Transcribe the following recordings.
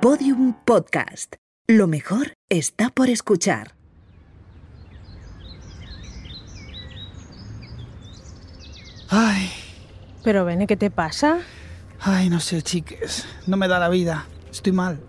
Podium Podcast. Lo mejor está por escuchar. Ay, Pero Bene, ¿qué te pasa? ay, no sé, chiques. No me da la vida. Estoy mal.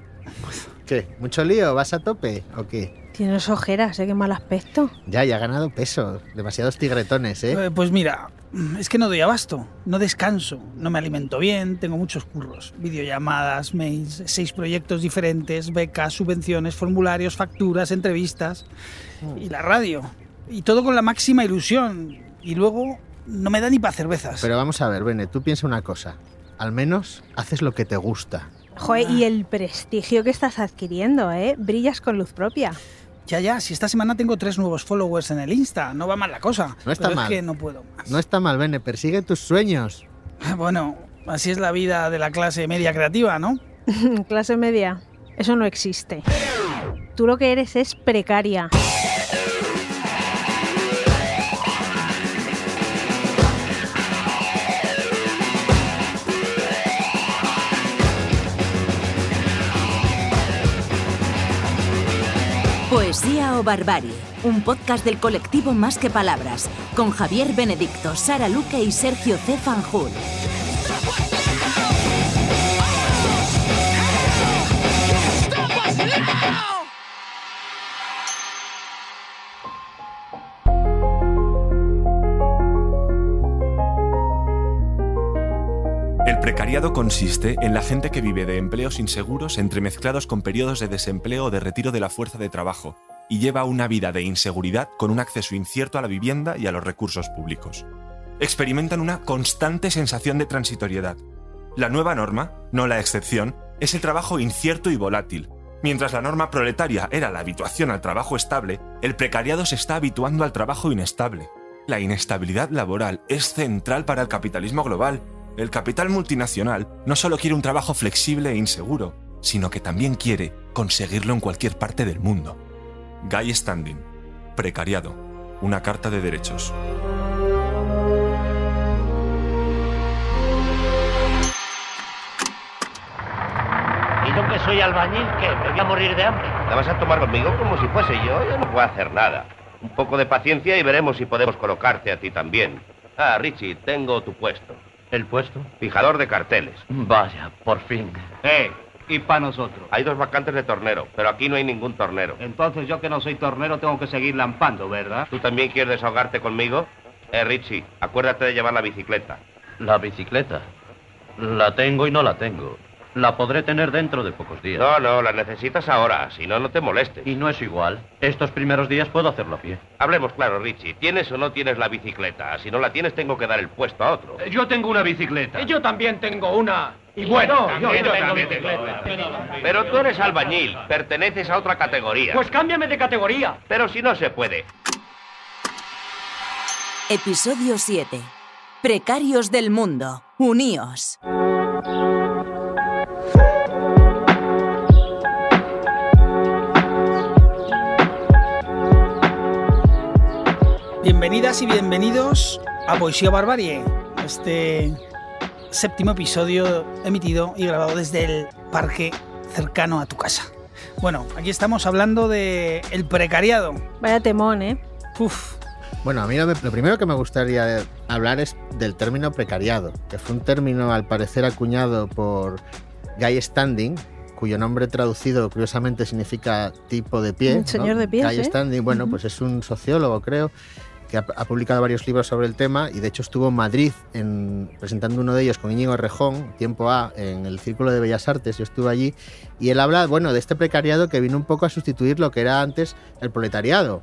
¿Qué? ¿Mucho lío? ¿Vas a tope o qué? Tienes ojeras, ¿eh? Qué mal aspecto. Ya, ya ha ganado peso. Demasiados tigretones, ¿eh? Eh, Pues mira, es que no doy abasto. No descanso. No me alimento bien. Tengo muchos curros. Videollamadas, mails, seis proyectos diferentes, becas, subvenciones, formularios, facturas, entrevistas. Y la radio. Y todo con la máxima ilusión. Y luego no me da ni para cervezas. Pero vamos a ver, Bene, tú piensa una cosa. Al menos haces lo que te gusta. Joder, y el prestigio que estás adquiriendo, ¿eh? Brillas con luz propia. Ya, ya, si esta semana tengo tres nuevos followers en el Insta, no va mal la cosa. No está Pero mal. Es que no puedo más. No está mal, Bene, persigue tus sueños. Bueno, así es la vida de la clase media creativa, ¿no? Clase media. Eso no existe. Tú lo que eres es precaria. Poesía o Barbarie, un podcast del colectivo Más que Palabras, con Javier Benedicto, Sara Luque y Sergio C. Fanjul. Consiste en la gente que vive de empleos inseguros entremezclados con periodos de desempleo o de retiro de la fuerza de trabajo y lleva una vida de inseguridad con un acceso incierto a la vivienda y a los recursos públicos. Experimentan una constante sensación de transitoriedad. La nueva norma, no la excepción, es el trabajo incierto y volátil. Mientras la norma proletaria era la habituación al trabajo estable, el precariado se está habituando al trabajo inestable. La inestabilidad laboral es central para el capitalismo global. El capital multinacional no solo quiere un trabajo flexible e inseguro, sino que también quiere conseguirlo en cualquier parte del mundo. Guy Standing, Precariado, una carta de derechos. Y yo que soy albañil, ¿qué? ¿Me voy a morir de hambre? ¿La vas a tomar conmigo como si fuese yo? Yo no puedo hacer nada. Un poco de paciencia y veremos si podemos colocarte a ti también. Ah, Richie, tengo tu puesto. ¿El puesto? Fijador de carteles. Vaya, por fin. ¡Eh! Y para nosotros. Hay dos vacantes de tornero, pero aquí no hay ningún tornero. Entonces yo que no soy tornero tengo que seguir lampando, ¿verdad? ¿Tú también quieres desahogarte conmigo? Eh, Richie, acuérdate de llevar la bicicleta. La bicicleta. La tengo y no la tengo. La podré tener dentro de pocos días. No, no, la necesitas ahora, si no, no te molestes. Y no es igual. Estos primeros días puedo hacerlo a pie. Hablemos claro, Richie. ¿Tienes o no tienes la bicicleta? Si no la tienes, tengo que dar el puesto a otro. Yo tengo una bicicleta. Yo también tengo una. Y bueno, yo, yo yo tengo también bicicleta. Pero tú eres albañil, perteneces a otra categoría. Pues cámbiame de categoría. Pero si no se puede. Episodio 7. Precarios del mundo. Uníos. Bienvenidas y bienvenidos a Poesía Barbarie, este séptimo episodio emitido y grabado desde el parque cercano a tu casa. Bueno, aquí estamos hablando de el precariado. Vaya temón, ¿eh? Uf, Bueno, a mí lo, me- lo primero que me gustaría hablar es del término precariado, que fue un término al parecer acuñado por Guy Standing, cuyo nombre traducido curiosamente significa tipo de pie. Un señor de pies, Guy ¿eh? Standing, bueno, pues es un sociólogo, creo, que ha, ha publicado varios libros sobre el tema y de hecho estuvo en Madrid en- presentando uno de ellos con Íñigo Rejón, tiempo A, en el Círculo de Bellas Artes, yo estuve allí, y él habla, bueno, de este precariado que vino un poco a sustituir lo que era antes el proletariado.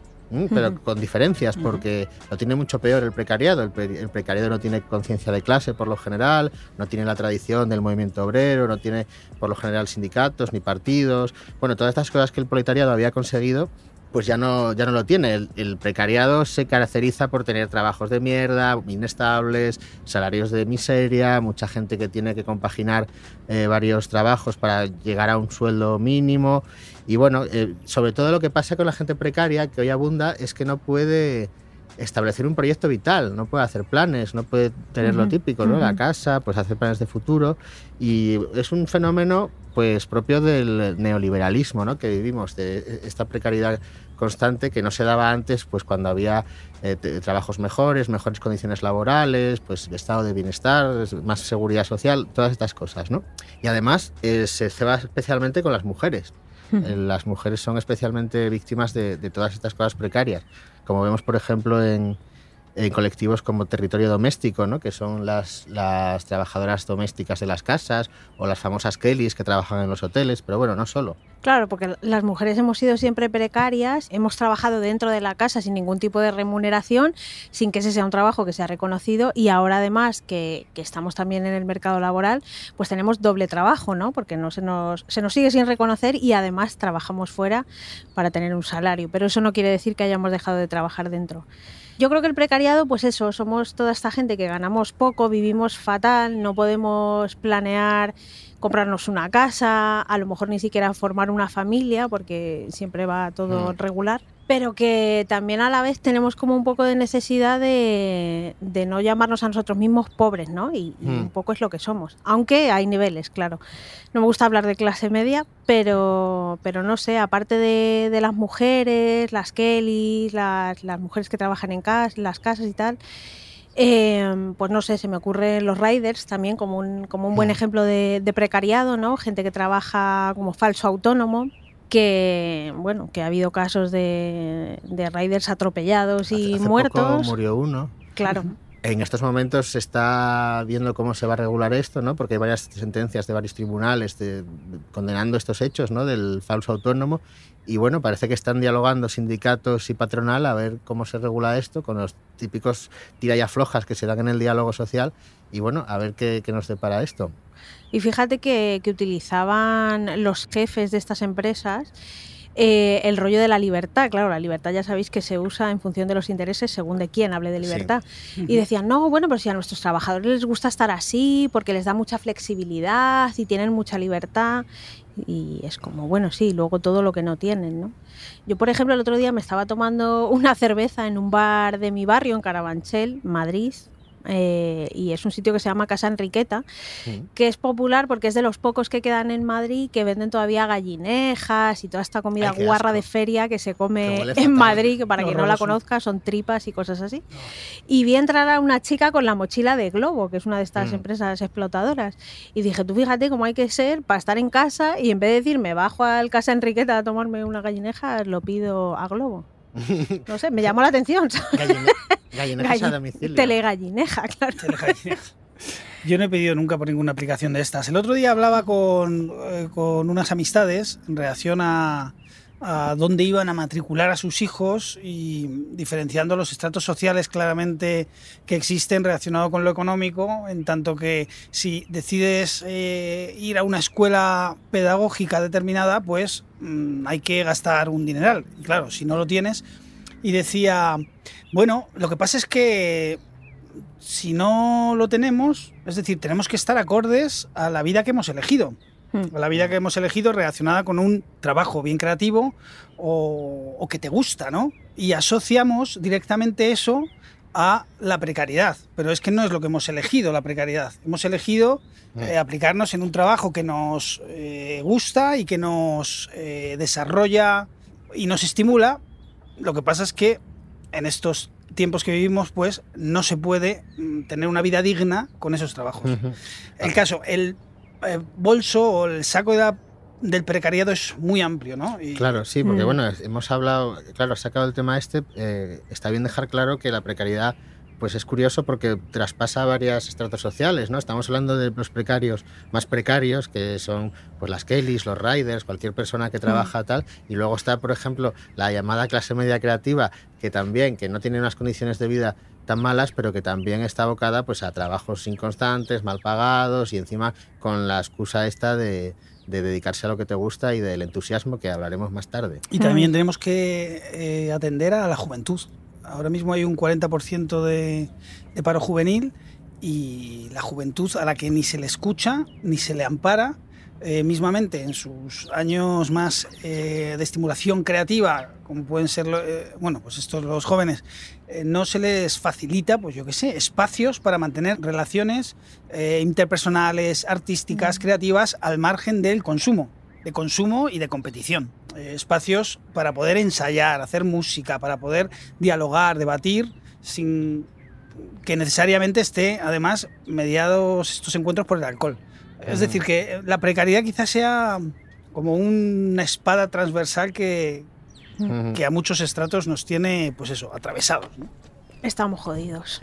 Pero con diferencias, porque lo tiene mucho peor el precariado. El, pre- el precariado no tiene conciencia de clase por lo general, no tiene la tradición del movimiento obrero, no tiene por lo general sindicatos ni partidos. Bueno, todas estas cosas que el proletariado había conseguido, pues ya no, ya no lo tiene. El, precariado se caracteriza por tener trabajos de mierda, inestables, salarios de miseria, mucha gente que tiene que compaginar eh, varios trabajos para llegar a un sueldo mínimo. Y bueno, eh, sobre todo lo que pasa con la gente precaria, que hoy abunda, es que no puede establecer un proyecto vital, no puede hacer planes, no puede tener lo típico, ¿no? La casa, pues hacer planes de futuro y es un fenómeno pues propio del neoliberalismo, ¿no? Que vivimos de esta precariedad constante que no se daba antes, pues cuando había eh, trabajos mejores, mejores condiciones laborales, pues estado de bienestar, más seguridad social, todas estas cosas, ¿no? Y además eh, se ceba especialmente con las mujeres. Eh, las mujeres son especialmente víctimas de, de todas estas cosas precarias, como vemos, por ejemplo, en, en colectivos como Territorio Doméstico, ¿no? que son las, las trabajadoras domésticas de las casas o las famosas Kellys que trabajan en los hoteles, pero bueno, no solo. Claro, porque las mujeres hemos sido siempre precarias, hemos trabajado dentro de la casa sin ningún tipo de remuneración, sin que ese sea un trabajo que sea reconocido y ahora además que, que estamos también en el mercado laboral, pues tenemos doble trabajo, ¿no? Porque no se nos, se nos sigue sin reconocer y además trabajamos fuera para tener un salario, pero eso no quiere decir que hayamos dejado de trabajar dentro. Yo creo que el precariado, pues eso, somos toda esta gente que ganamos poco, vivimos fatal, no podemos planear comprarnos una casa, a lo mejor ni siquiera formar una familia, porque siempre va todo Mm. regular, pero que también a la vez tenemos como un poco de necesidad de, de no llamarnos a nosotros mismos pobres, ¿no? Y, y Mm. un poco es lo que somos, aunque hay niveles, claro. No me gusta hablar de clase media, pero, pero no sé, aparte de, de las mujeres, las Kellys, las, las mujeres que trabajan en cas- las casas y tal, eh, pues no sé, se me ocurren los riders también como un, como un buen Mm. ejemplo de, de precariado, ¿no? Gente que trabaja como falso autónomo, que bueno, que ha habido casos de, de riders atropellados y Hace- hace muertos. Poco murió uno. Claro. En estos momentos se está viendo cómo se va a regular esto, ¿no? porque hay varias sentencias de varios tribunales de- condenando estos hechos ¿no? del falso autónomo. Y bueno, parece que están dialogando sindicatos y patronal a ver cómo se regula esto con los típicos tira y aflojas que se dan en el diálogo social. Y bueno, a ver qué, qué nos depara esto. Y fíjate que, que utilizaban los jefes de estas empresas eh, el rollo de la libertad. Claro, la libertad ya sabéis que se usa en función de los intereses según de quién hable de Sí. libertad. Y decían, no, bueno, pero si a nuestros trabajadores les gusta estar así porque les da mucha flexibilidad y tienen mucha libertad. Y es como, bueno, sí, luego todo lo que no tienen, ¿no? Yo, por ejemplo, el otro día me estaba tomando una cerveza en un bar de mi barrio, en Carabanchel, Madrid, eh, y es un sitio que se llama Casa Enriqueta, que es popular porque es de los pocos que quedan en Madrid que venden todavía gallinejas y toda esta comida Ay, guarra asco. de feria que se come en. Madrid, que para quien no la conozca son tripas y cosas así. Y vi entrar a una chica con la mochila de Globo, que es una de estas Mm. empresas explotadoras. Y dije, tú fíjate cómo hay que ser para estar en casa y en vez de decir me bajo al Casa Enriqueta a tomarme una gallineja, lo pido a Globo. No sé, me llamó la atención. Galline- gallinejas a Galli- domicilio. Telegallineja, claro. Yo no he pedido nunca por ninguna aplicación de estas. El otro día hablaba con, eh, con unas amistades en relación a, a dónde iban a matricular a sus hijos y diferenciando los estratos sociales claramente que existen relacionado con lo económico, en tanto que si decides eh, ir a una escuela pedagógica determinada, pues mm, hay que gastar un dineral. Y claro, si no lo tienes, y decía, bueno, lo que pasa es que si no lo tenemos, es decir, tenemos que estar acordes a la vida que hemos elegido. Hmm. La vida que hemos elegido relacionada con un trabajo bien creativo o, o que te gusta, ¿no? Y asociamos directamente eso a la precariedad. Pero es que no es lo que hemos elegido, la precariedad. Hemos elegido eh, aplicarnos en un trabajo que nos eh, gusta y que nos eh, desarrolla y nos estimula. Lo que pasa es que en estos tiempos que vivimos, pues no se puede mm, tener una vida digna con esos trabajos. El caso, el eh, bolso o el saco de la- del precariado es muy amplio, ¿no? Y- Claro, sí, porque Mm. bueno, hemos hablado, claro, has sacado el tema este, eh, está bien dejar claro que la precariedad, pues es curioso porque traspasa varios estratos sociales, ¿no? Estamos hablando de los precarios más precarios, que son pues las Kellys, los riders, cualquier persona que trabaja tal, y luego está, por ejemplo, la llamada clase media creativa, que también, que no tiene unas condiciones de vida tan malas, pero que también está abocada pues a trabajos inconstantes, mal pagados y encima con la excusa esta de, de dedicarse a lo que te gusta y del entusiasmo que hablaremos más tarde. Y también tenemos que eh, atender a la juventud. Ahora mismo hay un 40% de, de paro juvenil y la juventud a la que ni se le escucha, ni se le ampara, eh, mismamente en sus años más eh, de estimulación creativa, como pueden ser, eh, bueno, pues estos los jóvenes, eh, no se les facilita, pues yo qué sé, espacios para mantener relaciones interpersonales, artísticas, creativas al margen del consumo, de consumo y de competición. Espacios para poder ensayar, hacer música, para poder dialogar, debatir, sin que necesariamente esté, además, mediados estos encuentros por el alcohol. Es decir, que la precariedad quizás sea como una espada transversal que, que a muchos estratos nos tiene, pues eso, atravesados. ¿no? Estamos jodidos.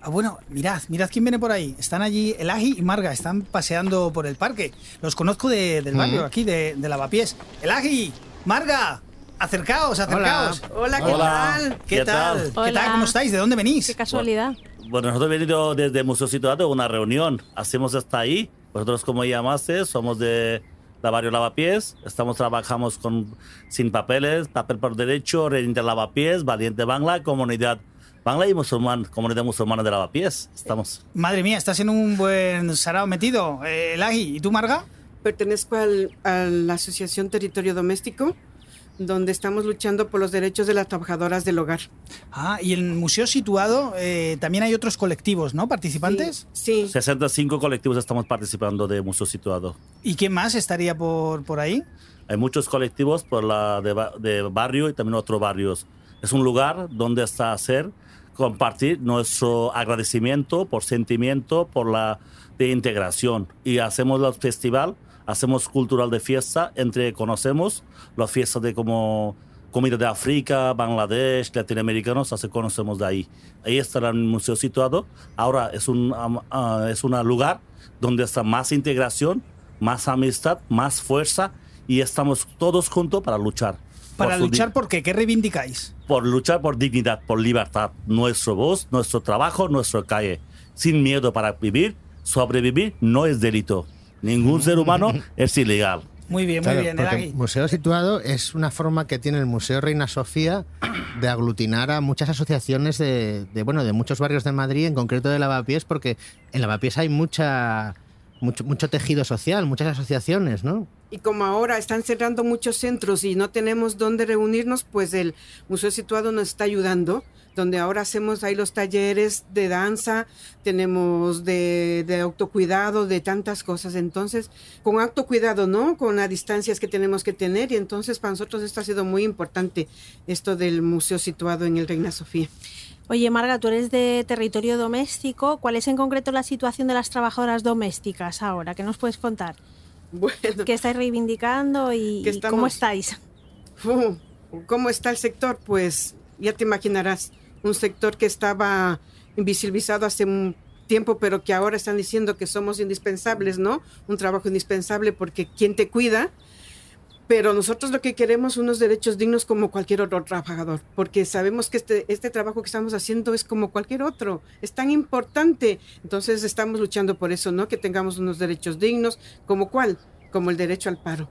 Ah, bueno, mirad, mirad quién viene por ahí. Están allí Elagi y Marga, están paseando por el parque. Los conozco de- del barrio, aquí, de, de Lavapiés. Elagi, Marga, acercaos, acercaos. Hola, ¿qué Hola. tal? ¿Qué, ¿Qué tal? tal? ¿Qué Hola. tal? ¿Cómo estáis? ¿De dónde venís? Qué casualidad. Bueno, nosotros hemos venido desde Museo Situado a una reunión. Hacemos hasta ahí. Vosotros, como llamaste, somos de la barrio Lavapiés. Estamos trabajamos con sin papeles, papel por derecho, Redentor Lavapiés, Valiente Bangla, comunidad Bangla y musulmán, comunidad musulmana de Lavapiés. Estamos. Madre mía, estás en un buen sarao metido. Eh, Elagi, ¿y tú, Marga? Pertenezco al- a la Asociación Territorio Doméstico, donde estamos luchando por los derechos de las trabajadoras del hogar. Ah, y en el museo situado eh, también hay otros colectivos, ¿no? ¿Participantes? Sí, 65 colectivos estamos participando de Museo Situado. ¿Y quién más estaría por, por ahí? Hay muchos colectivos por la de, de barrio y también otros barrios. Es un lugar donde está hacer compartir nuestro agradecimiento por sentimiento, por la de integración. Y hacemos los festival, hacemos cultural de fiesta, entre conocemos las fiestas de como comida de África, Bangladesh, latinoamericanos, así conocemos de ahí. Ahí está el museo situado. Ahora es un ah, es un lugar donde está más integración, más amistad, más fuerza y estamos todos juntos para luchar. Para Por luchar, ¿por qué? ¿Qué reivindicáis? por luchar por dignidad, por libertad, nuestro voz, nuestro trabajo, nuestra calle, sin miedo para vivir, sobrevivir no es delito. Ningún ser humano es ilegal. Muy bien, Claro, muy bien, porque Elagi. Museo Situado es una forma que tiene el Museo Reina Sofía de aglutinar a muchas asociaciones de, de, bueno de muchos barrios de Madrid, en concreto de Lavapiés, porque en Lavapiés hay mucha mucho, mucho tejido social, muchas asociaciones, ¿no? Y como ahora están cerrando muchos centros y no tenemos dónde reunirnos, pues el Museo Situado nos está ayudando, donde ahora hacemos ahí los talleres de danza, tenemos de, autocuidado, de tantas cosas. Entonces, con autocuidado, ¿no? Con las distancias que tenemos que tener. Y entonces para nosotros esto ha sido muy importante, esto del Museo Situado en el Reina Sofía. Oye, Marga, tú eres de territorio doméstico. ¿Cuál es en concreto la situación de las trabajadoras domésticas ahora? ¿Qué nos puedes contar? Bueno, ¿Qué estáis reivindicando y, cómo estáis? ¿Cómo está el sector? Pues ya te imaginarás, un sector que estaba invisibilizado hace un tiempo, pero que ahora están diciendo que somos indispensables, ¿no? Un trabajo indispensable porque ¿quién te cuida? Pero nosotros lo que queremos son unos derechos dignos como cualquier otro trabajador, porque sabemos que este, este trabajo que estamos haciendo es como cualquier otro, es tan importante. Entonces estamos luchando por eso, ¿no? Que tengamos unos derechos dignos, como cuál, como el derecho al paro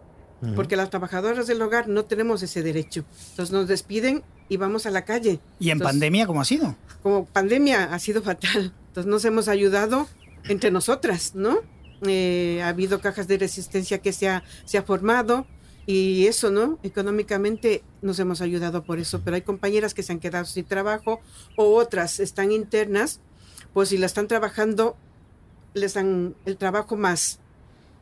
porque las trabajadoras del hogar no tenemos ese derecho. Entonces nos despiden y vamos a la calle. ¿Y en Entonces, pandemia cómo ha sido? Como pandemia ha sido fatal. Entonces nos hemos ayudado entre nosotras, ¿no? Eh, ha habido cajas de resistencia que se ha, se ha formado y eso, ¿no? Económicamente nos hemos ayudado por eso, pero hay compañeras que se han quedado sin trabajo o otras están internas, pues si la están trabajando, les dan el trabajo más,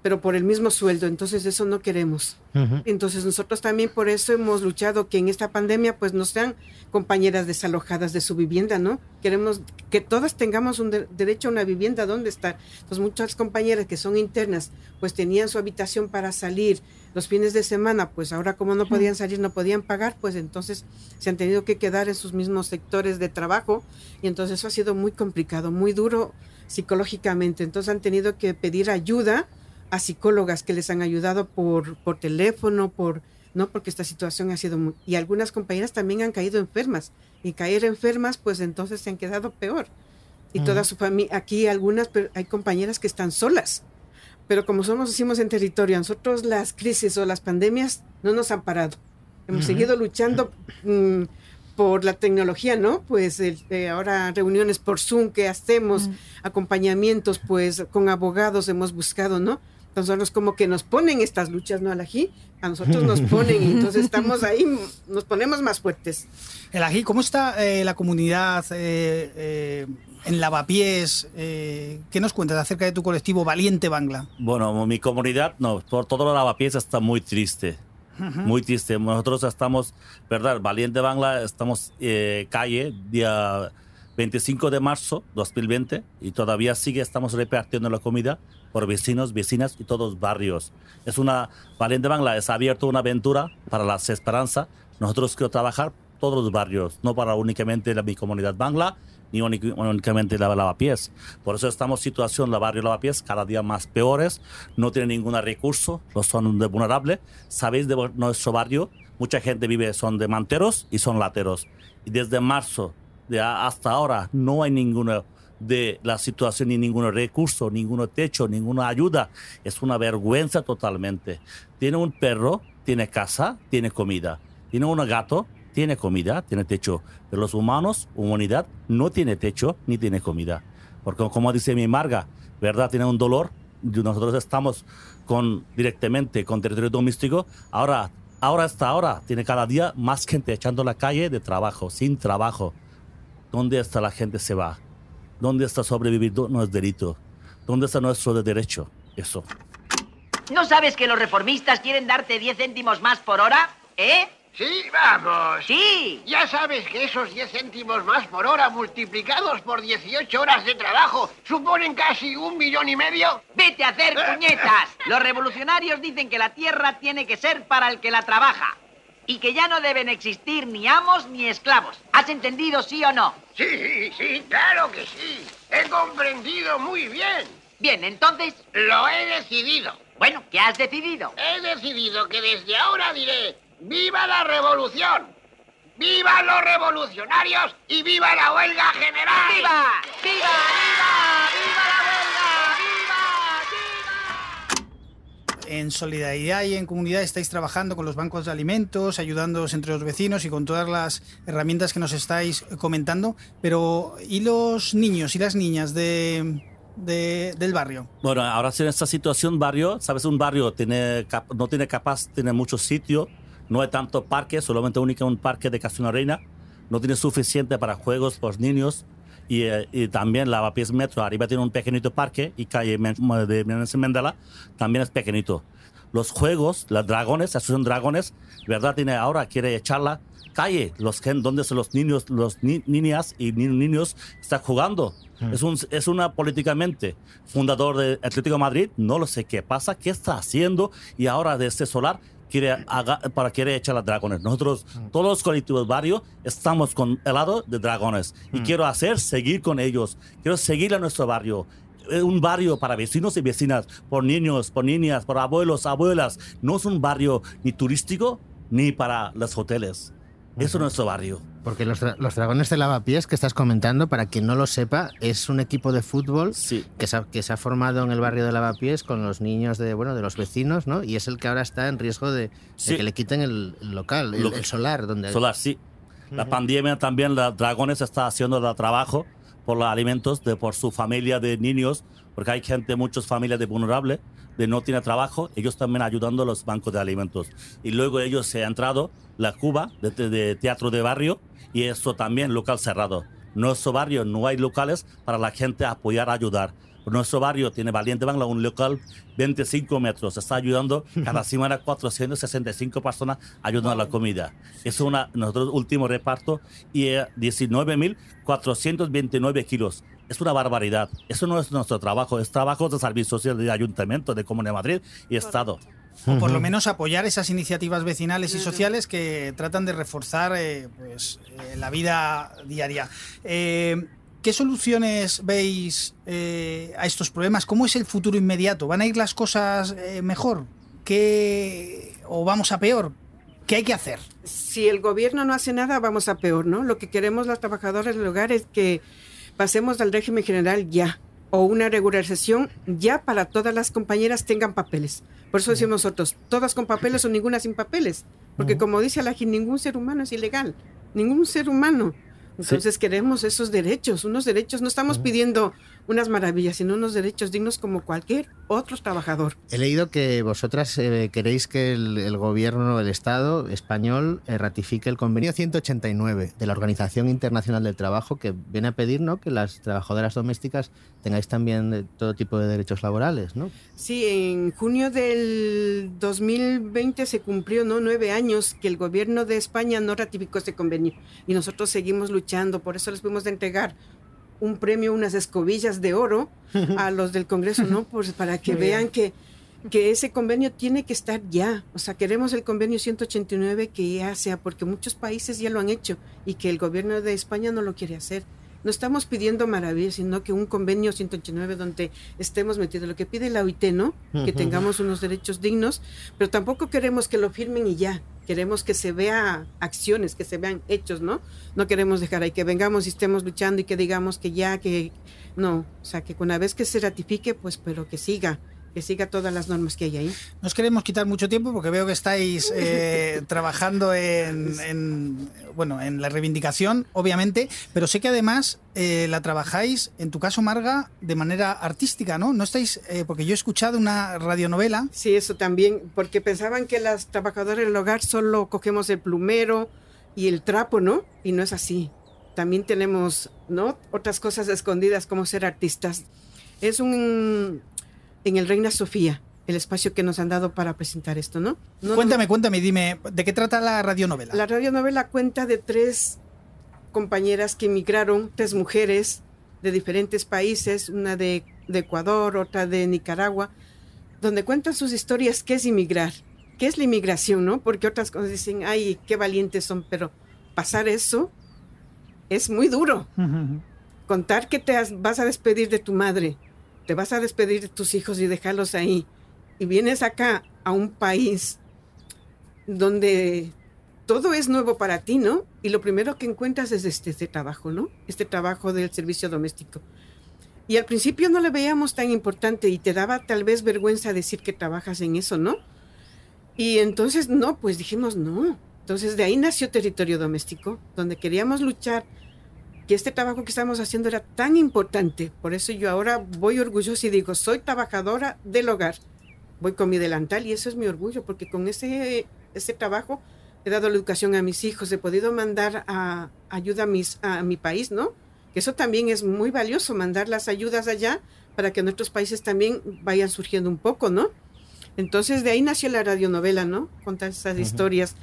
pero por el mismo sueldo, entonces eso no queremos. Entonces nosotros también por eso hemos luchado que en esta pandemia pues no sean compañeras desalojadas de su vivienda, ¿no? Queremos que todas tengamos un de- derecho a una vivienda donde estar. Entonces muchas compañeras que son internas pues tenían su habitación para salir los fines de semana, pues ahora como no podían salir, no podían pagar, pues entonces se han tenido que quedar en sus mismos sectores de trabajo y entonces eso ha sido muy complicado, muy duro psicológicamente. Entonces han tenido que pedir ayuda a psicólogas que les han ayudado por, por teléfono, por no porque esta situación ha sido muy y algunas compañeras también han caído enfermas y caer enfermas pues entonces se han quedado peor. Y toda su familia aquí algunas pero hay compañeras que están solas pero como somos decimos en territorio nosotros las crisis o las pandemias no nos han parado. Hemos seguido luchando mm, por la tecnología, ¿no? Pues el- eh, ahora reuniones por Zoom que hacemos, acompañamientos, pues con abogados hemos buscado, ¿no? Entonces como que nos ponen estas luchas, ¿no? Al ají, a nosotros nos ponen y entonces estamos ahí, nos ponemos más fuertes. El ají, ¿cómo está eh, la comunidad eh, eh, en Lavapiés? Eh, ¿Qué nos cuentas acerca de tu colectivo Valiente Bangla? Bueno, mi comunidad, no, por todo Lavapiés está muy triste. Muy triste. Nosotros estamos, ¿verdad? Valiente Bangla, estamos eh, calle, día 25 de marzo 2020, y todavía sigue, estamos repartiendo la comida por vecinos, vecinas y todos barrios. Es una, Valiente Bangla es abierto una aventura para la esperanza. Nosotros queremos trabajar todos los barrios, no para únicamente la, mi comunidad Bangla, ni únic- únicamente la Lavapiés. Por eso estamos en situación, la barrio Lavapiés, cada día más peores, no tienen ningún recurso, los son vulnerables. Sabéis de nuestro barrio, mucha gente vive, son de manteros y son lateros. Y desde marzo hasta ahora no hay ninguna de la situación ni ningún recurso, ningún techo, ninguna ayuda. Es una vergüenza totalmente. Tiene un perro, tiene casa, tiene comida. Tiene un gato, tiene comida, tiene techo. Pero los humanos, humanidad, no tiene techo ni tiene comida. Porque como dice mi Marga, ¿verdad? Tiene un dolor. Nosotros estamos con, directamente con territorio doméstico. Ahora, ahora hasta ahora, tiene cada día más gente echando la calle de trabajo, sin trabajo. ¿Dónde está la gente se va? ¿Dónde está sobrevivir? No es delito. ¿Dónde está nuestro derecho? Eso. ¿No sabes que los reformistas quieren darte 10 céntimos más por hora? ¿Eh? Sí, vamos. Sí. Ya sabes que esos 10 céntimos más por hora multiplicados por 18 horas de trabajo suponen casi un millón y medio. Vete a hacer puñetas. Los revolucionarios dicen que la tierra tiene que ser para el que la trabaja. Y que ya no deben existir ni amos ni esclavos. ¿Has entendido sí o no? Sí, sí, claro que sí. He comprendido muy bien. Bien, entonces... Lo he decidido. Bueno, ¿qué has decidido? He decidido que desde ahora diré ¡Viva la revolución! ¡Viva los revolucionarios y viva la huelga general! ¡Viva! ¡Viva! ¡Viva En solidaridad y en comunidad estáis trabajando con los bancos de alimentos, ayudándoos entre los vecinos y con todas las herramientas que nos estáis comentando. Pero, ¿y los niños y las niñas de, de- del barrio? Bueno, ahora en esta situación, barrio, sabes, un barrio tiene, no tiene capaz, tiene muchos sitios, no hay tanto parque, solamente único un parque de Casino Reina, no tiene suficiente para juegos por niños y, eh, y también Lavapiés Metro, arriba tiene un pequeñito parque y calle de Menezes Mendela también es pequeñito. Los juegos, los dragones, son dragones, ¿verdad? Tiene ahora, quiere echarla calle, los donde los niños, los ni- niñas y ni- niños están jugando. Es, un, es una políticamente fundador de Atlético de Madrid, no lo sé qué pasa, qué está haciendo y ahora de este solar quiere haga- para quiere echar a dragones. Nosotros, todos los colectivos barrio, estamos con el lado de dragones y quiero hacer seguir con ellos. Quiero seguir a nuestro barrio. Un barrio para vecinos y vecinas, por niños, por niñas, por abuelos, abuelas. No es un barrio ni turístico ni para los hoteles. Eso es nuestro barrio. Porque los, los Dragones de Lavapiés que estás comentando, para quien no lo sepa, es un equipo de fútbol que, se ha, que se ha formado en el barrio de Lavapiés con los niños de bueno de los vecinos, ¿no? Y es el que ahora está en riesgo de, de Sí. que le quiten el, local, el, el solar, donde Solar, sí. La pandemia también, la Dragones está haciendo el trabajo por los alimentos de por su familia de niños, porque hay gente, muchas familias de vulnerable, de no tiene trabajo, ellos también ayudando a los bancos de alimentos. Y luego ellos se han entrado la Cuba de, de- de teatro de barrio y eso también local cerrado. Nuestro barrio no hay locales para la gente apoyar, ayudar. Nuestro barrio tiene Valiente Bangla, un local 25 metros. Está ayudando cada semana 465 personas ayudando a la comida. Es una, nosotros último reparto y eh, 19.429 kilos. Es una barbaridad. Eso no es nuestro trabajo, es trabajo de servicio social de ayuntamiento, de Comunidad de Madrid y Estado. O por lo menos apoyar esas iniciativas vecinales y sociales que tratan de reforzar eh, pues, eh, la vida diaria. Eh, ¿Qué soluciones veis eh, a estos problemas? ¿Cómo es el futuro inmediato? ¿Van a ir las cosas eh, mejor? ¿Qué, ¿O vamos a peor? ¿Qué hay que hacer? Si el gobierno no hace nada, vamos a peor, ¿no? Lo que queremos las trabajadoras del hogar es que pasemos al régimen general ya, o una regularización ya para todas las compañeras tengan papeles. Por eso decimos nosotros, todas con papeles o ninguna sin papeles. Porque como dice la ningún ser humano es ilegal, ningún ser humano. Entonces queremos esos derechos, unos derechos, no estamos pidiendo unas maravillas, sino unos derechos dignos como cualquier otro trabajador. He leído que vosotras eh, queréis que el, el, gobierno, el Estado español eh, ratifique el convenio 189 de la Organización Internacional del Trabajo que viene a pedir ¿no? que las trabajadoras domésticas tengáis también eh, todo tipo de derechos laborales, ¿no? Sí, en junio del 2020 se cumplió ¿no? nueve años que el gobierno de España no ratificó este convenio y nosotros seguimos luchando, por eso les fuimos a entregar un premio, unas escobillas de oro a los del Congreso, ¿no? Pues para que vean que, que ese convenio tiene que estar ya. O sea, queremos el convenio 189 que ya sea, porque muchos países ya lo han hecho y que el gobierno de España no lo quiere hacer. No estamos pidiendo maravillas, sino que un convenio 189 donde estemos metidos. Lo que pide la OIT, ¿no? Que tengamos unos derechos dignos, pero tampoco queremos que lo firmen y ya. Queremos que se vea acciones, que se vean hechos, ¿no? No queremos dejar ahí que vengamos y estemos luchando y que digamos que ya, que no. O sea, que una vez que se ratifique, pues, pero que siga que siga todas las normas que hay ahí. Nos queremos quitar mucho tiempo porque veo que estáis eh, trabajando en, en, bueno, en la reivindicación, obviamente, pero sé que además eh, la trabajáis, en tu caso, Marga, de manera artística, ¿no? No estáis, eh, porque yo he escuchado una radionovela. Sí, eso también, porque pensaban que las trabajadoras del hogar solo cogemos el plumero y el trapo, ¿no? Y no es así. También tenemos, ¿no? Otras cosas escondidas como ser artistas. Es un en el Reina Sofía, el espacio que nos han dado para presentar esto, ¿no? no cuéntame, no, cuéntame, dime, ¿de qué trata la radionovela? La radionovela cuenta de tres compañeras que emigraron, tres mujeres de diferentes países, una de, de Ecuador, otra de Nicaragua, donde cuentan sus historias, qué es inmigrar, qué es la inmigración, ¿no? Porque otras cosas dicen, ay, qué valientes son, pero pasar eso es muy duro. Contar que te vas a despedir de tu madre, te vas a despedir de tus hijos y dejarlos ahí. Y vienes acá a un país donde todo es nuevo para ti, ¿no? Y lo primero que encuentras es este, este, trabajo, ¿no? Este trabajo del servicio doméstico. Y al principio no le veíamos tan importante y te daba tal vez vergüenza decir que trabajas en eso, ¿no? Y entonces, no, pues dijimos no. Entonces de ahí nació Territorio Doméstico, donde queríamos luchar que este trabajo que estamos haciendo era tan importante. Por eso yo ahora voy orgullosa y digo, soy trabajadora del hogar. Voy con mi delantal y eso es mi orgullo, porque con ese, ese trabajo he dado la educación a mis hijos, he podido mandar ayuda a, mis, a mi país, ¿no? Que eso también es muy valioso, mandar las ayudas allá para que nuestros países también vayan surgiendo un poco, ¿no? Entonces de ahí nació la radionovela, ¿no? Contar esas uh -huh. historias,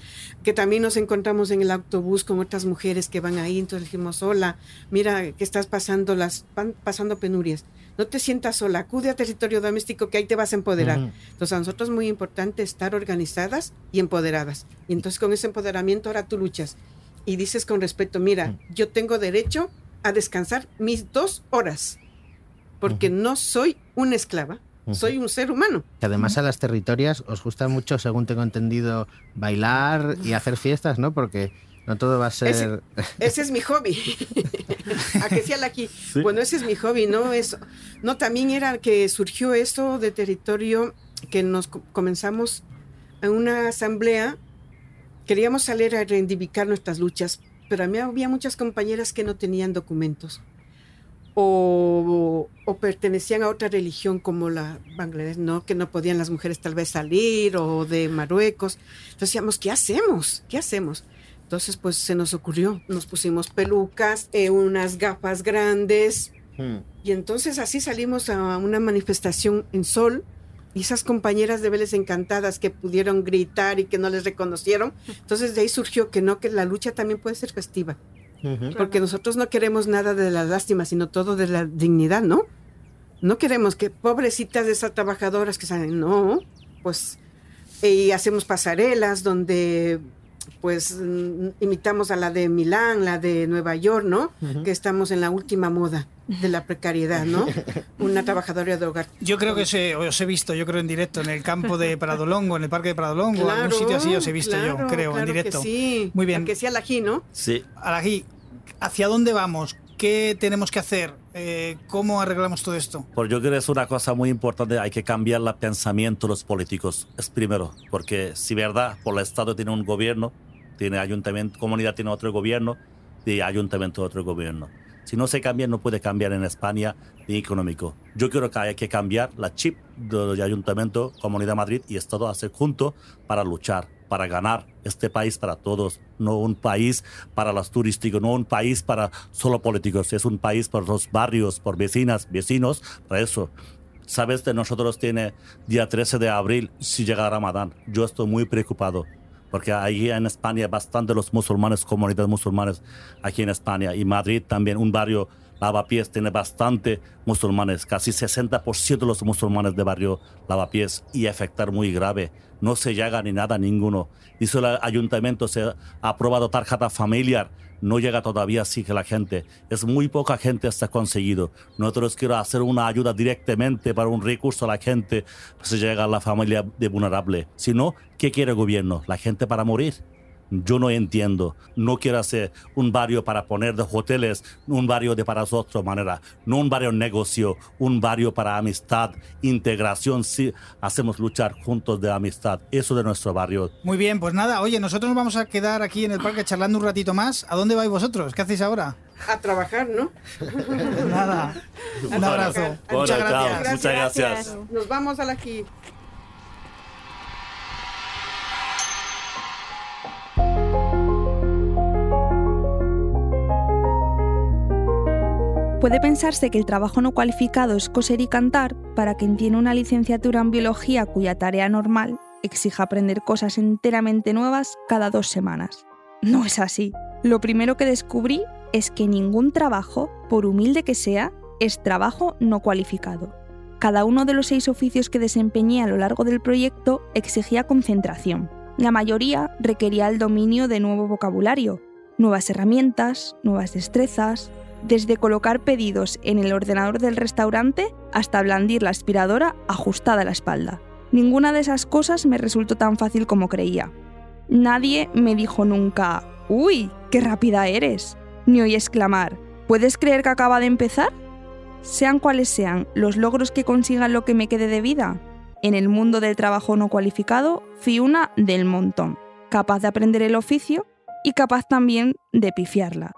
que también nos encontramos en el autobús con otras mujeres que van ahí, entonces dijimos, hola, mira que estás pasando las, van pasando penurias, no te sientas sola, acude a territorio doméstico que ahí te vas a empoderar. Uh -huh. Entonces a nosotros es muy importante estar organizadas y empoderadas. Y entonces con ese empoderamiento ahora tú luchas y dices con respeto, mira, uh -huh. yo tengo derecho a descansar mis dos horas, porque no soy una esclava soy un ser humano. Además a las territorias os gusta mucho, según tengo entendido, bailar y hacer fiestas, ¿no? Porque no todo va a ser... Ese, ese es mi hobby. a que sea aquí. ¿Sí? Bueno, ese es mi hobby, ¿no? Eso. No, también era que surgió esto de territorio que nos comenzamos en una asamblea. Queríamos salir a reivindicar nuestras luchas, pero a mí había muchas compañeras que no tenían documentos. O, o, pertenecían a otra religión como la Bangladesh, ¿no? Que no podían las mujeres tal vez salir o de Marruecos. Entonces decíamos, ¿qué hacemos? ¿Qué hacemos? Entonces, pues se nos ocurrió, nos pusimos pelucas, eh, unas gafas grandes hmm. y entonces así salimos a una manifestación en Sol y esas compañeras de Vélez encantadas que pudieron gritar y que no les reconocieron. Entonces de ahí surgió que no, que la lucha también puede ser festiva. Uh -huh. Porque nosotros no queremos nada de la lástima, sino todo de la dignidad, ¿no? No queremos que pobrecitas de esas trabajadoras que salen, no, pues, y hacemos pasarelas donde, pues, imitamos a la de Milán, la de Nueva York, ¿no? Uh -huh. Que estamos en la última moda de la precariedad, ¿no? Una trabajadora de hogar. Yo creo que se, os he visto, yo creo en directo, en el campo de Pradolongo, en el parque de Pradolongo, claro, algún sitio así os he visto claro, yo, creo, claro en directo. Que sí. Muy bien. A que sea la ¿no? Sí. Alají, ¿hacia dónde vamos? ¿Qué tenemos que hacer? Eh, ¿Cómo arreglamos todo esto? Pues yo creo que es una cosa muy importante, hay que cambiar el pensamiento de los políticos, es primero, porque si verdad, por el Estado tiene un gobierno, tiene ayuntamiento, comunidad tiene otro gobierno y ayuntamiento otro gobierno. Si no se cambia, no puede cambiar en España ni económico. Yo creo que hay que cambiar la chip del Ayuntamiento, Comunidad Madrid y Estado hacer junto para luchar, para ganar este país para todos, no un país para los turísticos, no un país para solo políticos, es un país para los barrios, por vecinas, vecinos, para eso. Sabes de nosotros tiene día 13 de abril si llega Ramadán. Yo estoy muy preocupado porque ahí en España bastante los musulmanes, comunidades musulmanes aquí en España y Madrid también, un barrio Lavapiés tiene bastante musulmanes, casi 60% de los musulmanes de barrio Lavapiés y afectar muy grave. No se llega ni nada ninguno. Dice el ayuntamiento, se ha aprobado tarjeta familiar, no llega todavía así que la gente. Es muy poca gente está conseguido. Nosotros quiero hacer una ayuda directamente para un recurso a la gente, se llega a la familia de vulnerable. Si no, ¿qué quiere el gobierno? La gente para morir. Yo no entiendo. No quiero hacer un barrio para poner de hoteles, un barrio de para otra manera. No un barrio negocio, un barrio para amistad, integración. Sí, hacemos luchar juntos de amistad. Eso de nuestro barrio. Muy bien, pues nada, oye, nosotros nos vamos a quedar aquí en el parque charlando un ratito más. ¿A dónde vais vosotros? ¿Qué hacéis ahora? A trabajar, ¿no? Nada. Un abrazo. Muchas gracias. Muchas gracias. Nos vamos a la aquí. Puede pensarse que el trabajo no cualificado es coser y cantar para quien tiene una licenciatura en biología cuya tarea normal exija aprender cosas enteramente nuevas cada dos semanas. No es así. Lo primero que descubrí es que ningún trabajo, por humilde que sea, es trabajo no cualificado. Cada uno de los seis oficios que desempeñé a lo largo del proyecto exigía concentración. La mayoría requería el dominio de nuevo vocabulario, nuevas herramientas, nuevas destrezas, desde colocar pedidos en el ordenador del restaurante hasta blandir la aspiradora ajustada a la espalda. Ninguna de esas cosas me resultó tan fácil como creía. Nadie me dijo nunca, ¡Uy, qué rápida eres! Ni oí exclamar, ¿puedes creer que acaba de empezar? Sean cuales sean los logros que consigan lo que me quede de vida, en el mundo del trabajo no cualificado fui una del montón, capaz de aprender el oficio y capaz también de pifiarla.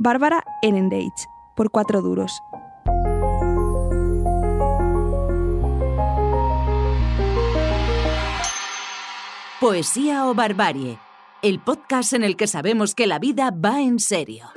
Bárbara Enendage, por cuatro duros. Poesía o Barbarie, el podcast en el que sabemos que la vida va en serio.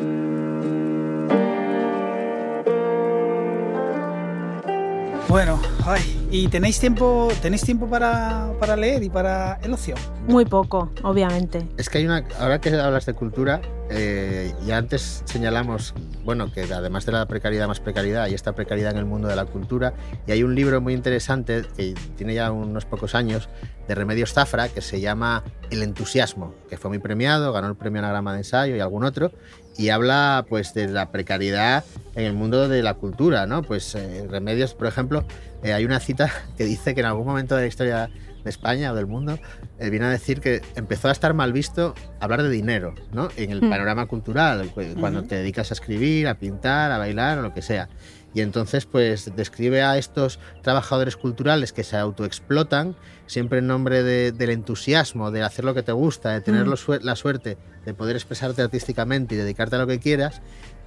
Bueno, ay, ¿y tenéis tiempo, tenéis tiempo para, para leer y para el ocio? Muy poco, obviamente. Es que hay una, ahora que hablas de cultura, eh, ya antes señalamos, bueno, que además de la precariedad más precariedad, hay esta precariedad en el mundo de la cultura, y hay un libro muy interesante que tiene ya unos pocos años, de Remedios Zafra, que se llama El entusiasmo, que fue muy premiado, ganó el premio Anagrama de Ensayo y algún otro, y habla pues de la precariedad en el mundo de la cultura, ¿no? Pues eh, Remedios, por ejemplo, eh, hay una cita que dice que en algún momento de la historia de España o del mundo eh, viene a decir que empezó a estar mal visto hablar de dinero, ¿no? En el Mm. panorama cultural, cu- cuando te dedicas a escribir, a pintar, a bailar o lo que sea. Y entonces, pues describe a estos trabajadores culturales que se autoexplotan, siempre en nombre de- del entusiasmo, de hacer lo que te gusta, de tener Mm. suer- la suerte de poder expresarte artísticamente y dedicarte a lo que quieras.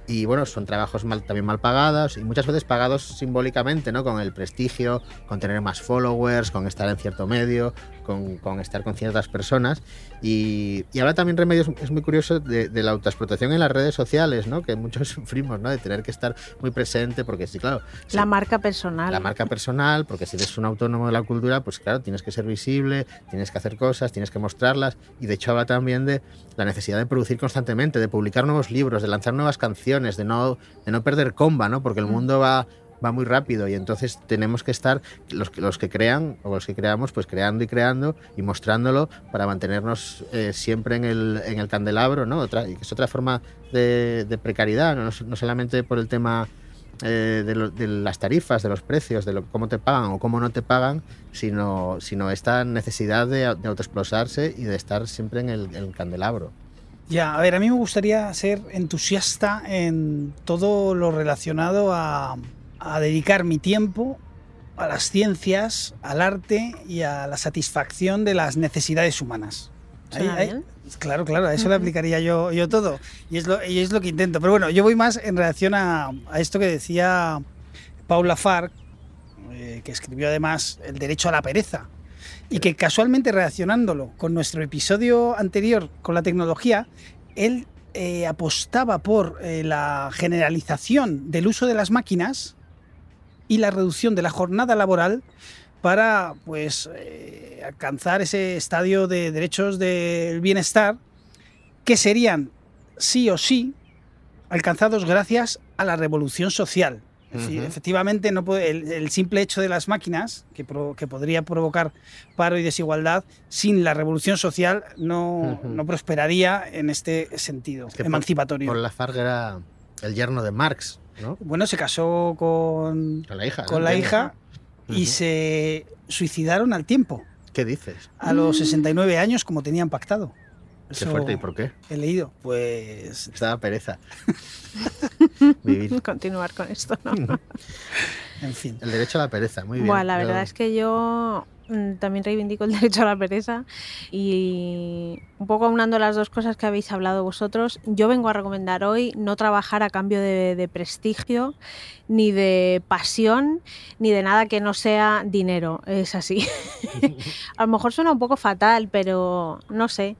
Y bueno, son trabajos mal- también mal pagados y muchas veces pagados simbólicamente, ¿no? Con el prestigio, con tener más followers, con estar en cierto medio, con, con estar con ciertas personas. Y, y ahora también Remedios es muy curioso de, de la autoexplotación en las redes sociales, ¿no? Que muchos sufrimos, ¿no? De tener que estar muy presente, porque sí, claro. sí, La marca personal. la marca personal, porque si eres un autónomo de la cultura, pues claro, tienes que ser visible, tienes que hacer cosas, tienes que mostrarlas. Y de hecho habla también de la necesidad de producir constantemente, de publicar nuevos libros, de lanzar nuevas canciones, de no, de no perder comba, ¿no? Porque el mundo va, va muy rápido y entonces tenemos que estar, los, los que crean o los que creamos, pues creando y creando y mostrándolo para mantenernos eh, siempre en el, en el candelabro, ¿no? Otra, y que es otra forma de, precariedad, ¿no? No, solamente por el tema eh, de, lo- de las tarifas, de los precios, de lo, cómo te pagan o cómo no te pagan, sino, sino esta necesidad de, autoexplosarse y de estar siempre en el, el candelabro. Ya, a ver, a mí me gustaría ser entusiasta en todo lo relacionado a, a dedicar mi tiempo a las ciencias, al arte y a la satisfacción de las necesidades humanas. Ahí- ahí- claro, claro, a eso le aplicaría yo, yo todo. Y es, lo, y es lo que intento. Pero bueno, yo voy más en relación a, a esto que decía Paula Farc, eh, que escribió además El derecho a la pereza. Y que casualmente relacionándolo con nuestro episodio anterior con la tecnología, él eh, apostaba por eh, la generalización del uso de las máquinas y la reducción de la jornada laboral para pues eh, alcanzar ese estadio de derechos del bienestar que serían sí o sí alcanzados gracias a la revolución social. Efectivamente, no puede- el, el simple hecho de las máquinas, que, pro- que podría provocar paro y desigualdad, sin la revolución social no, no prosperaría en este sentido Que emancipatorio. Paul Lafargue era el yerno de Marx, ¿no? Bueno, se casó con, Con la hija. ¿no? con la Entiendo. hija y se suicidaron al tiempo, ¿Qué dices? a los 69 años como tenían pactado. Qué Eso fuerte, ¿y por qué? He leído. Pues Estaba pereza. Vivir. Continuar con esto, ¿no? En fin. El derecho a la pereza, muy bien. Buah, la Yo- verdad es que yo también reivindico el derecho a la pereza y un poco aunando las dos cosas que habéis hablado vosotros, yo vengo a recomendar hoy no trabajar a cambio de, de prestigio, ni de pasión, ni de nada que no sea dinero. Es así. a lo mejor suena un poco fatal, pero no sé.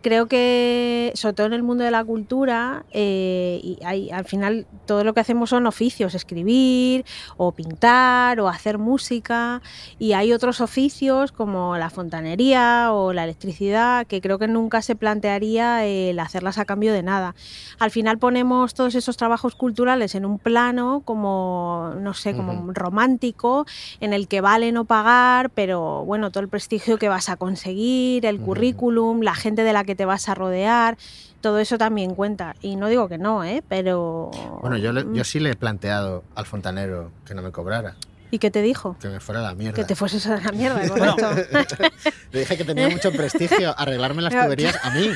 Creo que, sobre todo en el mundo de la cultura, eh, y hay, al final todo lo que hacemos son oficios, escribir o pintar o hacer música, y hay otros oficios como la fontanería o la electricidad que creo que nunca se plantearía el hacerlas a cambio de nada. Al final ponemos todos esos trabajos culturales en un plano como, no sé, como Ujú. romántico, en el que vale no pagar, pero bueno, todo el prestigio que vas a conseguir, el currículum, la gente de la que te vas a rodear, todo eso también cuenta. Y no digo que no, ¿eh? Pero... Bueno, yo, le- Mm. yo sí le he planteado al fontanero que no me cobrara, ¿Y qué te dijo? que me fuera a la mierda. Que te fueses a la mierda, correcto. Le dije que tenía mucho prestigio arreglarme las tuberías a mí.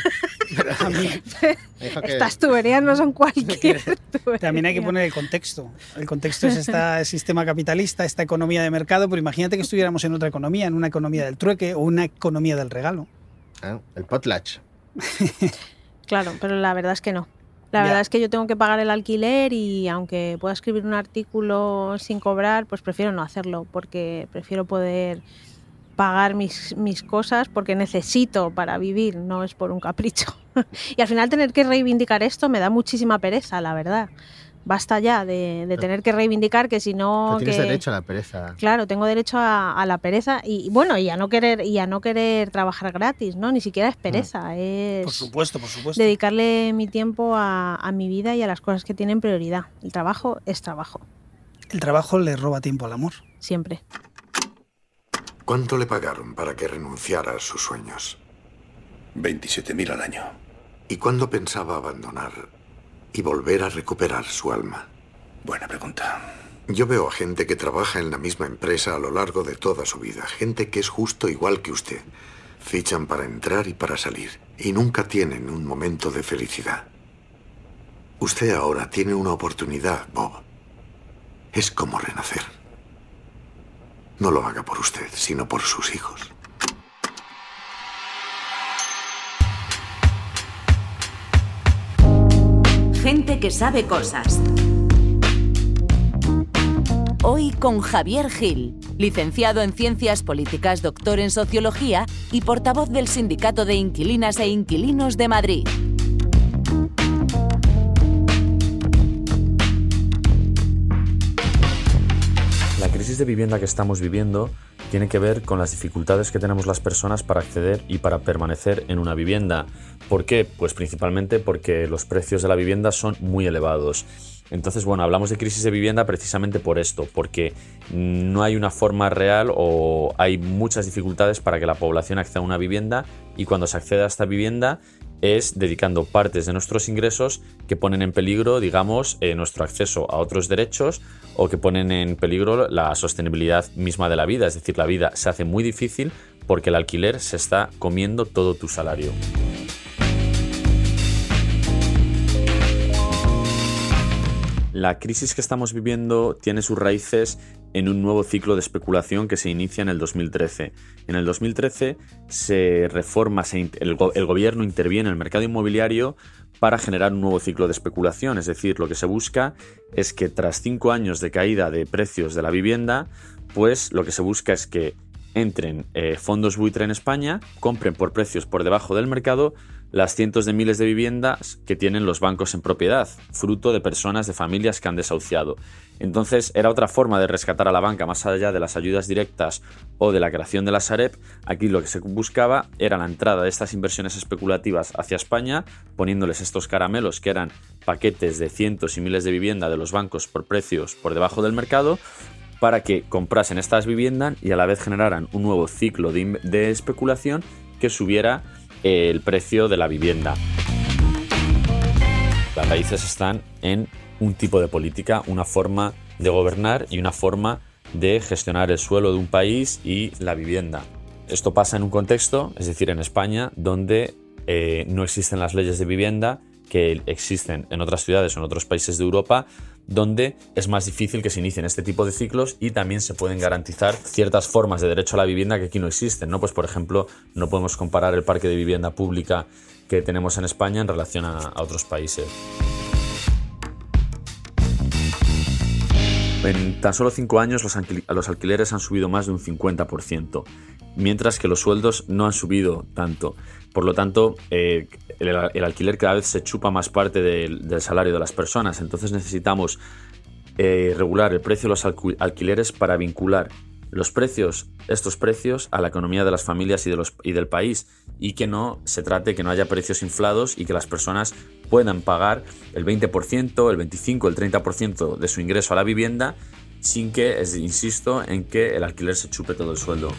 Pero a mí. Que- Estas tuberías no son cualquier También hay que poner el contexto. El contexto es este sistema capitalista, esta economía de mercado, pero imagínate que estuviéramos en otra economía, en una economía del trueque o una economía del regalo. Ah, el potlatch. Claro, pero la verdad es que no. La Ya. verdad es que yo tengo que pagar el alquiler y aunque pueda escribir un artículo sin cobrar, pues prefiero no hacerlo porque prefiero poder pagar mis, mis cosas porque necesito para vivir, no es por un capricho. y al final tener que reivindicar esto me da muchísima pereza, la verdad. Basta ya de, de tener que reivindicar que si no... Tienes que- derecho a la pereza. Claro, tengo derecho a, a la pereza y bueno, y a no querer y a no querer trabajar gratis, ¿no? Ni siquiera es pereza, es Por supuesto, por supuesto. dedicarle mi tiempo a, a mi vida y a las cosas que tienen prioridad. El trabajo es trabajo, El trabajo le roba tiempo al amor. siempre. ¿Cuánto le pagaron para que renunciara a sus sueños? 27.000 al año. ¿Y cuándo pensaba abandonar y volver a recuperar su alma? Buena pregunta. Yo veo a gente que trabaja en la misma empresa a lo largo de toda su vida, gente que es justo igual que usted. Fichan para entrar y para salir, y nunca tienen un momento de felicidad. Usted ahora tiene una oportunidad, Bob. Es como renacer. No lo haga por usted, sino por sus hijos. Gente que sabe cosas. Hoy con Javier Gil, licenciado en Ciencias Políticas, doctor en Sociología y portavoz del Sindicato de Inquilinas e Inquilinos de Madrid. La crisis de vivienda que estamos viviendo tiene que ver con las dificultades que tenemos las personas para acceder y para permanecer en una vivienda. ¿Por qué? Pues principalmente porque los precios de la vivienda son muy elevados. Entonces, bueno, hablamos de crisis de vivienda precisamente por esto, porque no hay una forma real o hay muchas dificultades para que la población acceda a una vivienda y cuando se accede a esta vivienda es dedicando partes de nuestros ingresos que ponen en peligro, digamos, eh, nuestro acceso a otros derechos o que ponen en peligro la sostenibilidad misma de la vida. Es decir, la vida se hace muy difícil porque el alquiler se está comiendo todo tu salario. la crisis que estamos viviendo tiene sus raíces en un nuevo ciclo de especulación que se inicia en el 2013. En el 2013 se reforma, el, gobierno interviene en el mercado inmobiliario para generar un nuevo ciclo de especulación. Es decir, lo que se busca es que tras cinco años de caída de precios de la vivienda, pues lo que se busca es que entren eh, fondos buitre en España, compren por precios por debajo del mercado las cientos de miles de viviendas que tienen los bancos en propiedad, fruto de personas, de familias que han desahuciado. Entonces era otra forma de rescatar a la banca más allá de las ayudas directas o de la creación de la Sareb. Aquí lo que se buscaba era la entrada de estas inversiones especulativas hacia España, poniéndoles estos caramelos que eran paquetes de cientos y miles de viviendas de los bancos por precios por debajo del mercado para que comprasen estas viviendas y a la vez generaran un nuevo ciclo de, de especulación que subiera el precio de la vivienda. Las raíces están en un tipo de política, una forma de gobernar y una forma de gestionar el suelo de un país y la vivienda. Esto pasa en un contexto, es decir, en España, donde eh, no existen las leyes de vivienda que existen en otras ciudades o en otros países de Europa, donde es más difícil que se inicien este tipo de ciclos y también se pueden garantizar ciertas formas de derecho a la vivienda que aquí no existen. ¿no? Pues, por ejemplo, no podemos comparar el parque de vivienda pública que tenemos en España en relación a, otros países. En tan solo cinco años los, alquileres han subido más de un 50%, mientras que los sueldos no han subido tanto. Por lo tanto, eh, el, alquiler cada vez se chupa más parte del, salario de las personas. Entonces necesitamos eh, regular el precio de los alquileres para vincular los precios, estos precios, a la economía de las familias y, de los, y del país y que no se trate que no haya precios inflados y que las personas puedan pagar el 20%, el 25%, el 30% de su ingreso a la vivienda sin que, insisto, en que el alquiler se chupe todo el sueldo.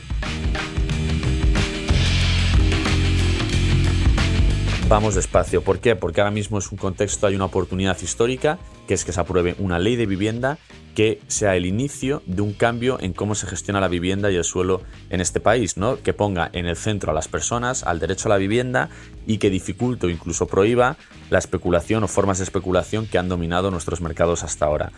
Vamos despacio. ¿Por qué? Porque ahora mismo es un contexto, hay una oportunidad histórica, que es que se apruebe una ley de vivienda que sea el inicio de un cambio en cómo se gestiona la vivienda y el suelo en este país, ¿no? Que ponga en el centro a las personas, al derecho a la vivienda y que dificulte o incluso prohíba la especulación o formas de especulación que han dominado nuestros mercados hasta ahora.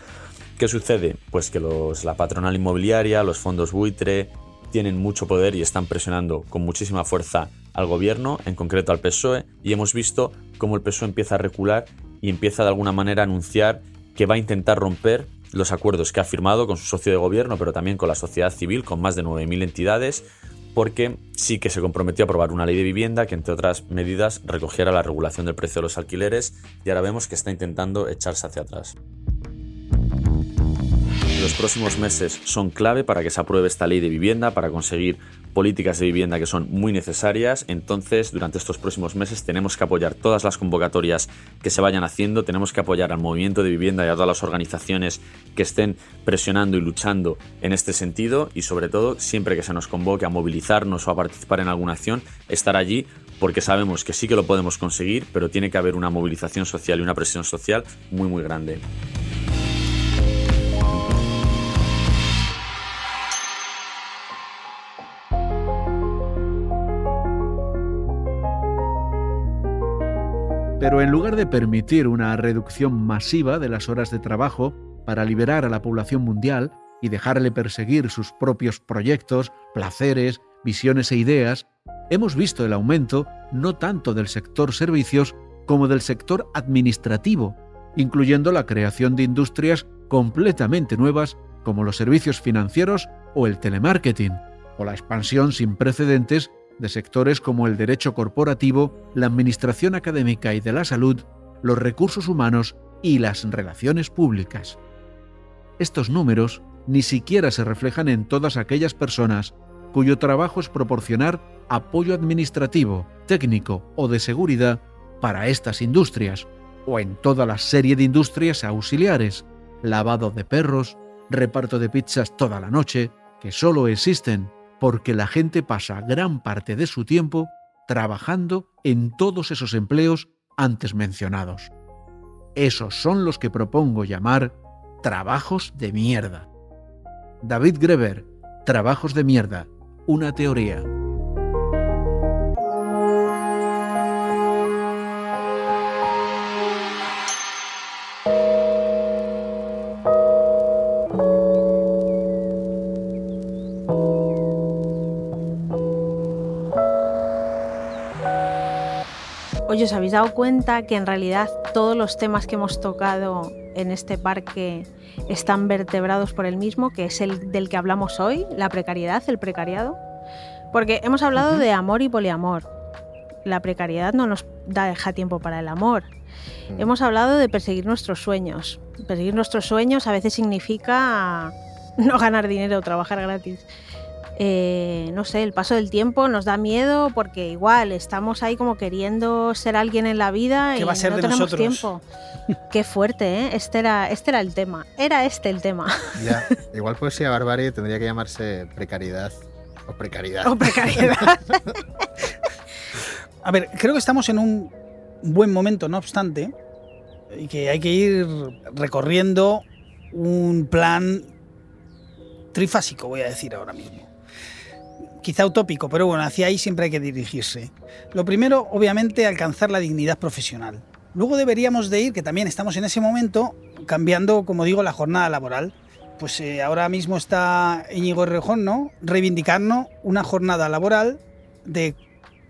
¿Qué sucede? Pues que la patronal inmobiliaria, los fondos buitre, tienen mucho poder y están presionando con muchísima fuerza al gobierno, en concreto al PSOE, y hemos visto cómo el PSOE empieza a recular y empieza de alguna manera a anunciar que va a intentar romper los acuerdos que ha firmado con su socio de gobierno, pero también con la sociedad civil, con más de 9.000 entidades, porque sí que se comprometió a aprobar una ley de vivienda que, entre otras medidas, recogiera la regulación del precio de los alquileres y ahora vemos que está intentando echarse hacia atrás. Los próximos meses son clave para que se apruebe esta ley de vivienda, para conseguir políticas de vivienda que son muy necesarias. Entonces, durante estos próximos meses tenemos que apoyar todas las convocatorias que se vayan haciendo, tenemos que apoyar al movimiento de vivienda y a todas las organizaciones que estén presionando y luchando en este sentido y sobre todo, siempre que se nos convoque a movilizarnos o a participar en alguna acción, estar allí porque sabemos que sí que lo podemos conseguir, pero tiene que haber una movilización social y una presión social muy muy grande. Pero en lugar de permitir una reducción masiva de las horas de trabajo para liberar a la población mundial y dejarle perseguir sus propios proyectos, placeres, visiones e ideas, hemos visto el aumento no tanto del sector servicios como del sector administrativo, incluyendo la creación de industrias completamente nuevas como los servicios financieros o el telemarketing, o la expansión sin precedentes de sectores como el derecho corporativo, la administración académica y de la salud, los recursos humanos y las relaciones públicas. Estos números ni siquiera se reflejan en todas aquellas personas cuyo trabajo es proporcionar apoyo administrativo, técnico o de seguridad para estas industrias, o en toda la serie de industrias auxiliares, lavado de perros, reparto de pizzas toda la noche, que solo existen porque la gente pasa gran parte de su tiempo trabajando en todos esos empleos antes mencionados. Esos son los que propongo llamar trabajos de mierda. David Greber, Trabajos de mierda, una teoría. Oye, ¿os habéis dado cuenta que en realidad todos los temas que hemos tocado en este parque están vertebrados por el mismo, que es el del que hablamos hoy, la precariedad, el precariado? Porque hemos hablado de amor y poliamor. La precariedad no nos da, deja tiempo para el amor. Hemos hablado de perseguir nuestros sueños. Perseguir nuestros sueños a veces significa no ganar dinero o trabajar gratis. Eh, no sé, el paso del tiempo nos da miedo porque igual estamos ahí como queriendo ser alguien en la vida ¿Qué y va a ser no de tenemos nosotros? tiempo. Qué fuerte, ¿eh? Este era, este era el tema. Era este el tema. Ya, igual poesía barbarie tendría que llamarse precariedad o precariedad. O precariedad. A ver, creo que estamos en un buen momento, no obstante, y que hay que ir recorriendo un plan trifásico, voy a decir ahora mismo. Quizá utópico, pero bueno, hacia ahí siempre hay que dirigirse. Lo primero, obviamente, alcanzar la dignidad profesional. Luego deberíamos de ir, que también estamos en ese momento, cambiando, como digo, la jornada laboral. Pues eh, ahora mismo está Íñigo Rejón, ¿no? Reivindicarnos una jornada laboral de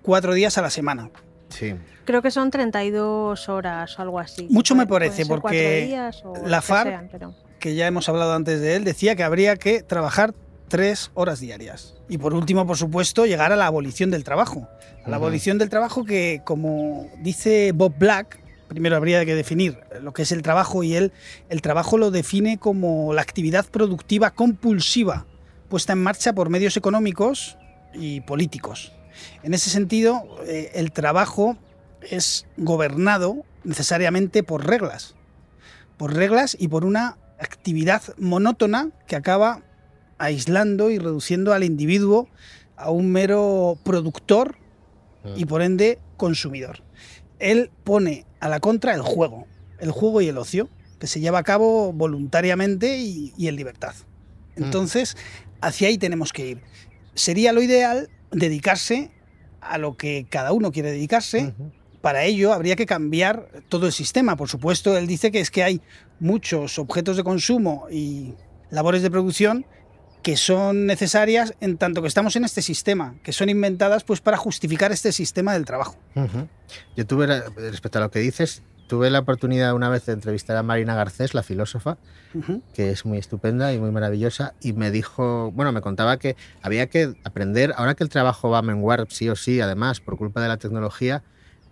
cuatro días a la semana. Sí. Creo que son 32 horas o algo así. Mucho me parece, porque cuatro días o la FARC sean, pero- que ya hemos hablado antes de él, decía que habría que trabajar tres horas diarias. Y por último, por supuesto, llegar a la abolición del trabajo. A la abolición del trabajo que, como dice Bob Black, primero habría que definir lo que es el trabajo y él, el trabajo lo define como la actividad productiva compulsiva puesta en marcha por medios económicos y políticos. En ese sentido, eh, el trabajo es gobernado necesariamente por reglas por reglas y por una actividad monótona que acaba aislando y reduciendo al individuo a un mero productor y por ende consumidor. Él pone a la contra el juego, el juego y el ocio, que se lleva a cabo voluntariamente y, y en libertad. Entonces, hacia ahí tenemos que ir. Sería lo ideal dedicarse a lo que cada uno quiere dedicarse. Para ello habría que cambiar todo el sistema. Por supuesto, él dice que es que hay muchos objetos de consumo y labores de producción que son necesarias en tanto que estamos en este sistema, que son inventadas pues para justificar este sistema del trabajo. Yo tuve, respecto a lo que dices, tuve la oportunidad una vez de entrevistar a Marina Garcés, la filósofa, que es muy estupenda y muy maravillosa, y me dijo, bueno, me contaba que había que aprender, ahora que el trabajo va a menguar sí o sí, además, por culpa de la tecnología,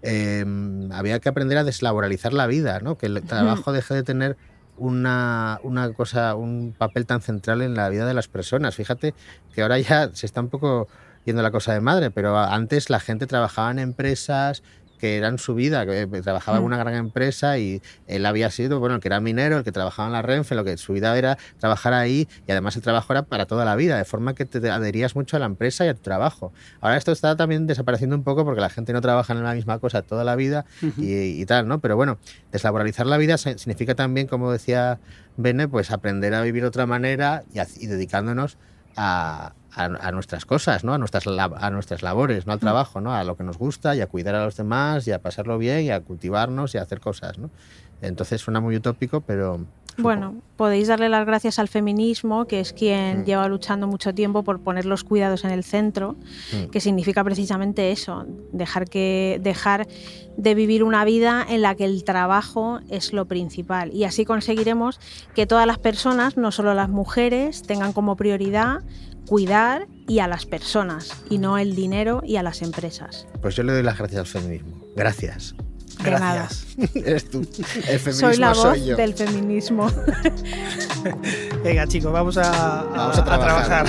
eh, había que aprender a deslaboralizar la vida, ¿no? que el trabajo deje de tener una, una cosa, un papel tan central en la vida de las personas. Fíjate que ahora ya se está un poco yendo la cosa de madre, pero antes la gente trabajaba en empresas que eran su vida, que eh, trabajaba en Mm. una gran empresa y él había sido, bueno, el que era minero, el que trabajaba en la Renfe, lo que su vida era trabajar ahí y además el trabajo era para toda la vida, de forma que te adherías mucho a la empresa y a tu trabajo. Ahora esto está también desapareciendo un poco porque la gente no trabaja en la misma cosa toda la vida y, y tal, ¿no? Pero bueno, deslaboralizar la vida significa también, como decía Bene, pues aprender a vivir de otra manera y, a- y dedicándonos a, a- a nuestras cosas, ¿no? A nuestras, a nuestras labores, no al trabajo, ¿no? A lo que nos gusta y a cuidar a los demás y a pasarlo bien y a cultivarnos y a hacer cosas, ¿no? Entonces suena muy utópico, pero Bueno, podéis darle las gracias al feminismo, que es quien Mm. lleva luchando mucho tiempo por poner los cuidados en el centro, Mm. que significa precisamente eso, dejar que dejar de vivir una vida en la que el trabajo es lo principal y así conseguiremos que todas las personas, no solo las mujeres, tengan como prioridad cuidar y a las personas y no el dinero y a las empresas. pues yo le doy las gracias al feminismo. Gracias. De nada. Eres tú. El feminismo Soy la voz soy yo. del feminismo. Venga, chicos, vamos a, Vamos a trabajar.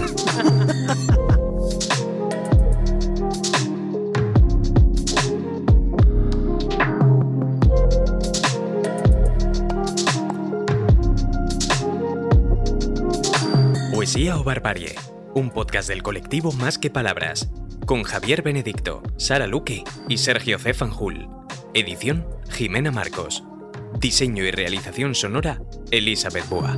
Poesía o Barbarie, un podcast del colectivo Más que Palabras, con Javier Benedicto, Sara Luque y Sergio C. Fanjul. Edición Jimena Marcos. Diseño y realización sonora Elizabeth Boa.